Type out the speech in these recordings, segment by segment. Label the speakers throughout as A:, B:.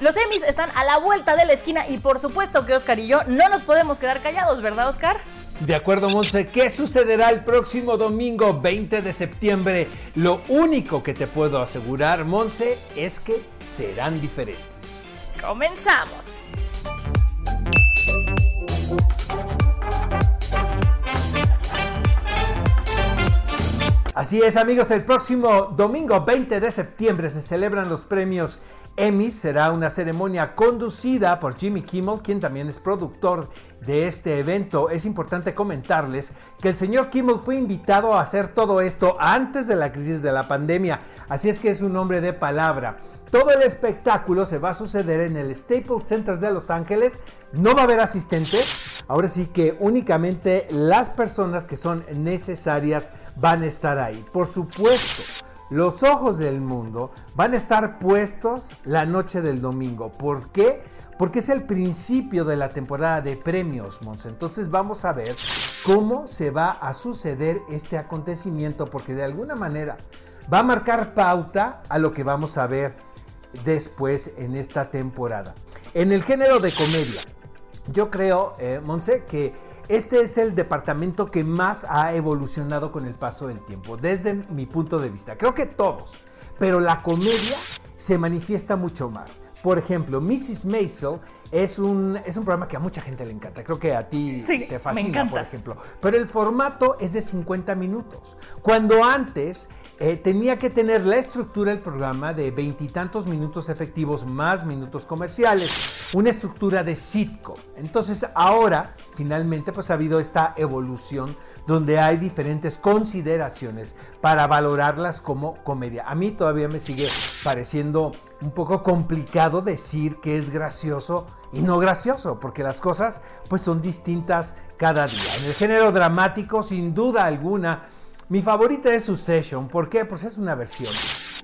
A: Los Emmys están a la vuelta de la esquina y por supuesto que Oscar y yo no nos podemos quedar callados, ¿verdad, Oscar?
B: De acuerdo, Monse, ¿qué sucederá el próximo domingo 20 de septiembre? Lo único que te puedo asegurar, Monse, es que serán diferentes.
A: Comenzamos.
B: Así es, amigos, el próximo domingo 20 de septiembre se celebran los premios Emmy será una ceremonia conducida por Jimmy Kimmel, quien también es productor de este evento. Es importante comentarles que el señor Kimmel fue invitado a hacer todo esto antes de la crisis de la pandemia, así es que es un hombre de palabra. Todo el espectáculo se va a suceder en el Staples Center de Los Ángeles. No va a haber asistentes. Ahora sí que únicamente las personas que son necesarias van a estar ahí. Por supuesto, los ojos del mundo van a estar puestos la noche del domingo. ¿Por qué? Porque es el principio de la temporada de premios, Mons. Entonces vamos a ver cómo se va a suceder este acontecimiento, porque de alguna manera va a marcar pauta a lo que vamos a ver después en esta temporada. En el género de comedia, yo creo, eh, Monse, que este es el departamento que más ha evolucionado con el paso del tiempo, desde mi punto de vista. Creo que todos, pero la comedia se manifiesta mucho más. Por ejemplo, Mrs. Maisel es un, es un programa que a mucha gente le encanta. Creo que a ti te fascina, por ejemplo. Pero el formato es de 50 minutos. Cuando antes eh, tenía que tener la estructura del programa de veintitantos minutos efectivos más minutos comerciales, una estructura de sitcom. Entonces ahora, finalmente, pues ha habido esta evolución donde hay diferentes consideraciones para valorarlas como comedia. A mí todavía me sigue pareciendo un poco complicado decir que es gracioso y no gracioso, porque las cosas pues son distintas cada día. En el género dramático, sin duda alguna, mi favorita es Succession. ¿Por qué? Pues es una versión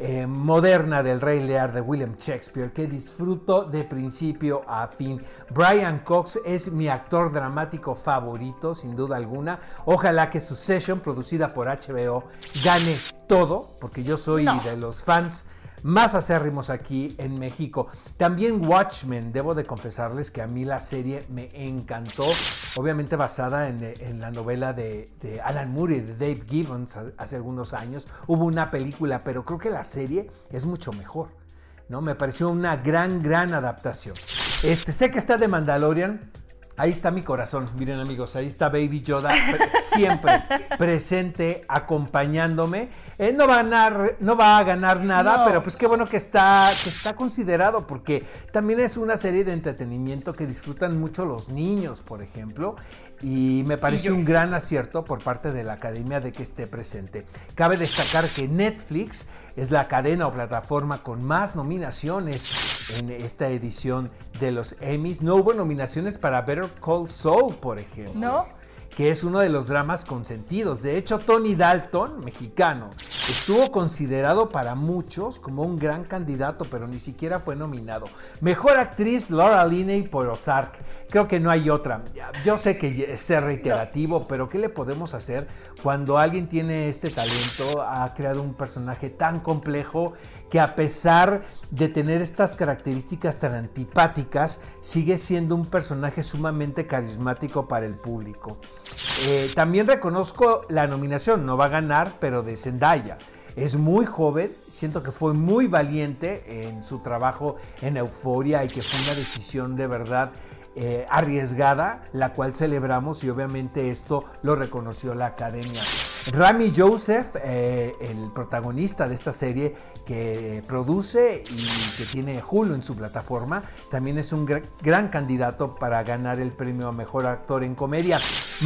B: eh, moderna del Rey Lear de William Shakespeare que disfruto de principio a fin. Brian Cox es mi actor dramático favorito, sin duda alguna. Ojalá que Succession, producida por HBO, gane todo, porque yo soy de los fans más acérrimos aquí en México. También Watchmen, debo de confesarles que a mí la serie me encantó, obviamente basada en, la novela de, Alan Moore y de Dave Gibbons hace algunos años. Hubo una película, pero creo que la serie es mucho mejor. ¿no? Me pareció una gran, gran adaptación. Este, sé que está de Mandalorian, Ahí está mi corazón, miren amigos, ahí está Baby Yoda siempre presente, acompañándome. Eh, no, va a ganar, no va a ganar nada, pero pues qué bueno que está, que está considerado, porque también es una serie de entretenimiento que disfrutan mucho los niños, por ejemplo, y me parece un gran acierto por parte de la academia de que esté presente. Cabe destacar que Netflix es la cadena o plataforma con más nominaciones en esta edición de los Emmys. No hubo nominaciones para Better Call Saul, por ejemplo.
A: ¿No?
B: que es uno de los dramas consentidos. De hecho, Tony Dalton, mexicano, estuvo considerado para muchos como un gran candidato, pero ni siquiera fue nominado. Mejor actriz, Laura Linney por Ozark. Creo que no hay otra. Yo sé que es reiterativo, pero ¿qué le podemos hacer cuando alguien tiene este talento? Ha creado un personaje tan complejo que a pesar de tener estas características tan antipáticas, sigue siendo un personaje sumamente carismático para el público. Eh, también reconozco la nominación, no va a ganar, pero de Zendaya. Es muy joven, siento que fue muy valiente en su trabajo en Euforia y que fue una decisión de verdad eh, arriesgada, la cual celebramos y obviamente esto lo reconoció la academia. Rami Joseph, eh, el protagonista de esta serie que produce y que tiene Hulu en su plataforma, también es un gran candidato para ganar el premio a mejor actor en comedia.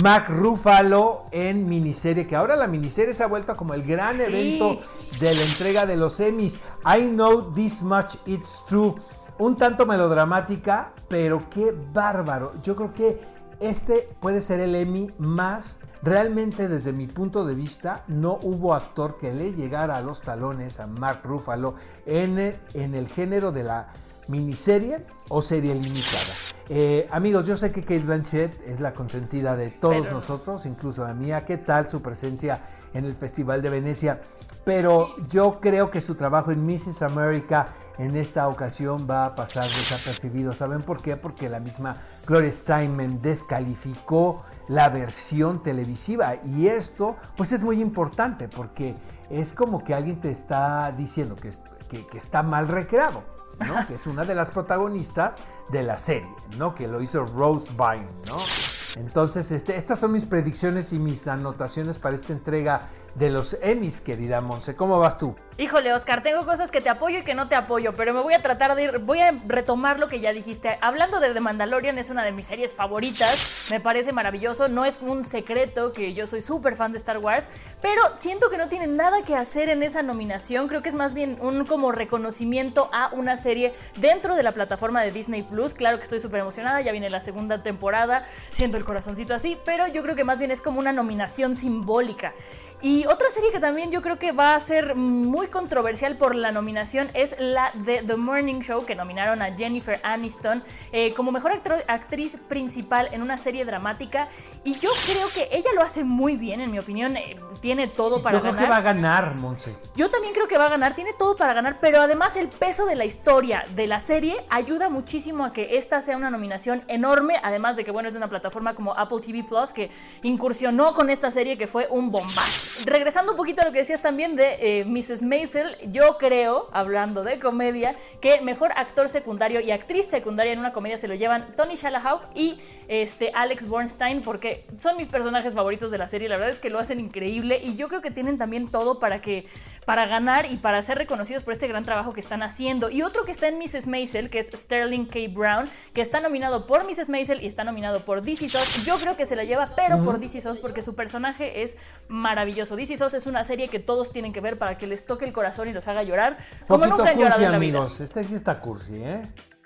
B: Mac Ruffalo en miniserie, que ahora la miniserie se ha vuelto como el gran evento de la entrega de los Emmys. I know this much, it's true. Un tanto melodramática, pero qué bárbaro. Yo creo que este puede ser el Emmy más Realmente desde mi punto de vista no hubo actor que le llegara a los talones a Mark Ruffalo en el, género de la miniserie o serie limitada. Eh, amigos, yo sé que Kate Blanchett es la consentida de todos nosotros, incluso la mía. ¿Qué tal su presencia en el Festival de Venecia? Pero yo creo que su trabajo en Mrs. America en esta ocasión va a pasar desapercibido. ¿Saben por qué? Porque la misma Gloria Steinman descalificó la versión televisiva y esto pues es muy importante porque es como que alguien te está diciendo que, que, que está mal recreado. Que es una de las protagonistas de la serie, ¿no? que lo hizo Rose Byrne. ¿no? Entonces, este, estas son mis predicciones y mis anotaciones para esta entrega de los Emmys, querida Monse. ¿Cómo vas tú?
A: Híjole, Oscar, tengo cosas que te apoyo y que no te apoyo, pero me voy a tratar de ir, voy a retomar lo que ya dijiste. Hablando de The Mandalorian, es una de mis series favoritas, me parece maravilloso, no es un secreto que yo soy súper fan de Star Wars, pero siento que no tiene nada que hacer en esa nominación, creo que es más bien un como reconocimiento a una serie dentro de la plataforma de Disney Plus. Claro que estoy súper emocionada, ya viene la segunda temporada, siento el corazoncito así, pero yo creo que más bien es como una nominación simbólica. Y otra serie que también yo creo que va a ser muy controversial por la nominación es la de The Morning Show, que nominaron a Jennifer Aniston eh, como mejor actriz principal en una serie dramática. Y yo creo que ella lo hace muy bien, en mi opinión. Eh, tiene todo para ganar.
B: Yo creo que va a ganar, Monse.
A: Yo también creo que va a ganar, tiene todo para ganar, pero además el peso de la historia de la serie ayuda muchísimo a que esta sea una nominación enorme. Además de que, bueno, es de una plataforma como Apple TV Plus que incursionó con esta serie que fue un bombazo regresando un poquito a lo que decías también de eh, Mrs. Maisel, yo creo, hablando de comedia, que mejor actor secundario y actriz secundaria en una comedia se lo llevan Tony Shalhoub y este, Alex Bornstein, porque son mis personajes favoritos de la serie. La verdad es que lo hacen increíble y yo creo que tienen también todo para que para ganar y para ser reconocidos por este gran trabajo que están haciendo. Y otro que está en Mrs. Maisel, que es Sterling K. Brown, que está nominado por Mrs. Maisel y está nominado por DC SOS. Yo creo que se la lleva, pero por DC SOS, porque su personaje es maravilloso. DC SOS es una serie que todos tienen que ver para que les toque el corazón y los haga llorar, como nunca han llorado en la vida.
B: Esta sí está cursi, ¿eh?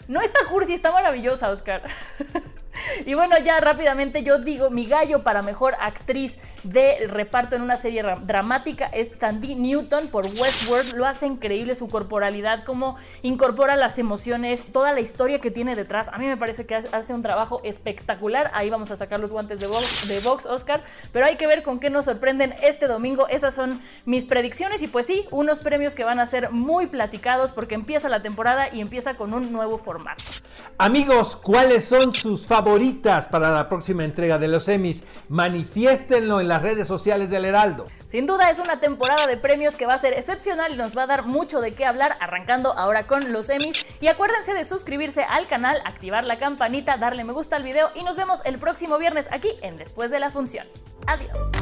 A: No está cursi, está maravillosa, Oscar. y bueno, ya rápidamente yo digo, mi gallo para mejor actriz de reparto en una serie dramática es Tandy Newton por Westworld. Lo hace increíble su corporalidad, cómo incorpora las emociones, toda la historia que tiene detrás. A mí me parece que hace un trabajo espectacular. Ahí vamos a sacar los guantes de box, de box Oscar. Pero hay que ver con qué nos sorprenden este domingo. Esas son mis predicciones y pues sí, unos premios que van a ser muy platicados porque empieza la temporada y empieza con un nuevo formato.
B: Amigos, ¿cuáles son sus favoritas para la próxima entrega de los Emmys? Manifiéstenlo en las redes sociales del Heraldo.
A: Sin duda es una temporada de premios que va a ser excepcional y nos va a dar mucho de qué hablar arrancando ahora con los Emmys. Y acuérdense de suscribirse al canal, activar la campanita, darle me gusta al video y nos vemos el próximo viernes aquí en Después de la Función. Adiós.